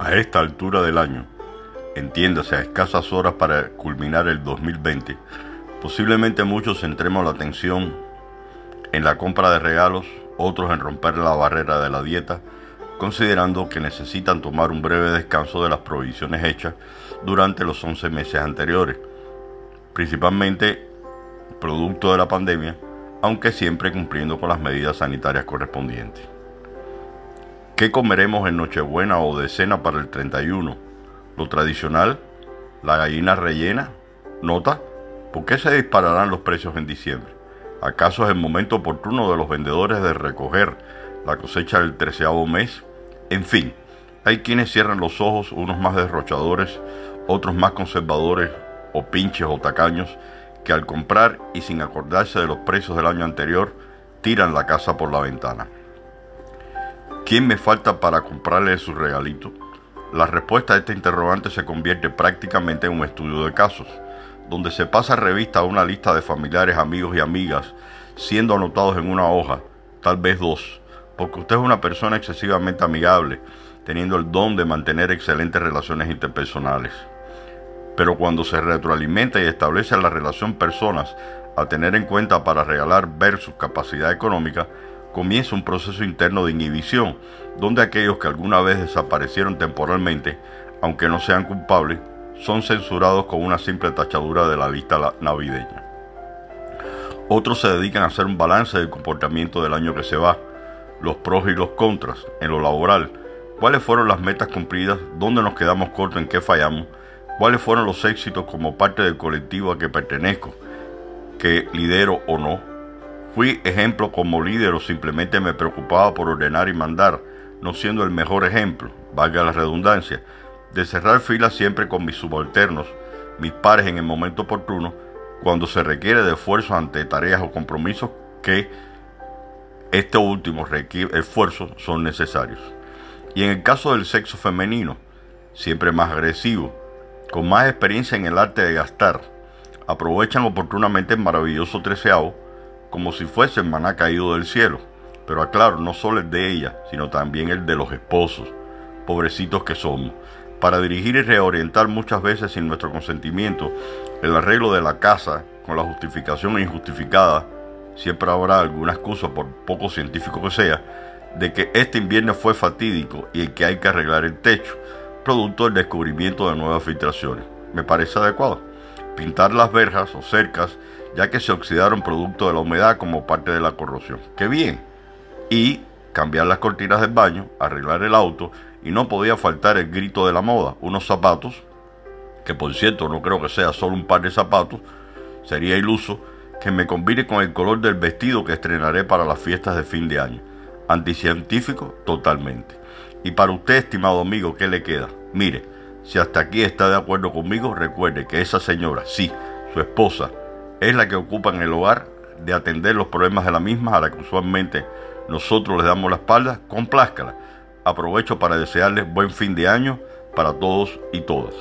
A esta altura del año, entiéndase a escasas horas para culminar el 2020, posiblemente muchos centremos la atención en la compra de regalos, otros en romper la barrera de la dieta, considerando que necesitan tomar un breve descanso de las provisiones hechas durante los 11 meses anteriores, principalmente producto de la pandemia, aunque siempre cumpliendo con las medidas sanitarias correspondientes. ¿Qué comeremos en Nochebuena o de cena para el 31? Lo tradicional, la gallina rellena. Nota, ¿por qué se dispararán los precios en diciembre? ¿Acaso es el momento oportuno de los vendedores de recoger la cosecha del treceavo mes? En fin, hay quienes cierran los ojos, unos más derrochadores, otros más conservadores o pinches o tacaños, que al comprar y sin acordarse de los precios del año anterior, tiran la casa por la ventana. ¿Quién me falta para comprarle su regalito? La respuesta a este interrogante se convierte prácticamente en un estudio de casos, donde se pasa revista a una lista de familiares, amigos y amigas, siendo anotados en una hoja, tal vez dos, porque usted es una persona excesivamente amigable, teniendo el don de mantener excelentes relaciones interpersonales. Pero cuando se retroalimenta y establece la relación personas a tener en cuenta para regalar versus capacidad económica, comienza un proceso interno de inhibición, donde aquellos que alguna vez desaparecieron temporalmente, aunque no sean culpables, son censurados con una simple tachadura de la lista navideña. Otros se dedican a hacer un balance del comportamiento del año que se va, los pros y los contras, en lo laboral, cuáles fueron las metas cumplidas, dónde nos quedamos cortos, en qué fallamos, cuáles fueron los éxitos como parte del colectivo a que pertenezco, que lidero o no, Fui ejemplo como líder o simplemente me preocupaba por ordenar y mandar, no siendo el mejor ejemplo, valga la redundancia, de cerrar filas siempre con mis subalternos, mis pares en el momento oportuno, cuando se requiere de esfuerzo ante tareas o compromisos que estos últimos esfuerzos son necesarios. Y en el caso del sexo femenino, siempre más agresivo, con más experiencia en el arte de gastar, aprovechan oportunamente el maravilloso treceavo como si fuese el maná caído del cielo. Pero aclaro, no solo el de ella, sino también el de los esposos, pobrecitos que somos, para dirigir y reorientar muchas veces sin nuestro consentimiento el arreglo de la casa con la justificación injustificada, siempre habrá alguna excusa, por poco científico que sea, de que este invierno fue fatídico y que hay que arreglar el techo, producto del descubrimiento de nuevas filtraciones. Me parece adecuado. Pintar las verjas o cercas ya que se oxidaron producto de la humedad como parte de la corrosión. ¡Qué bien! Y cambiar las cortinas del baño, arreglar el auto y no podía faltar el grito de la moda, unos zapatos, que por cierto no creo que sea solo un par de zapatos, sería iluso que me combine con el color del vestido que estrenaré para las fiestas de fin de año. Anticientífico totalmente. Y para usted, estimado amigo, ¿qué le queda? Mire, si hasta aquí está de acuerdo conmigo, recuerde que esa señora, sí, su esposa, es la que ocupa en el hogar de atender los problemas de la misma a la que usualmente nosotros les damos la espalda, complázcala. Aprovecho para desearles buen fin de año para todos y todas.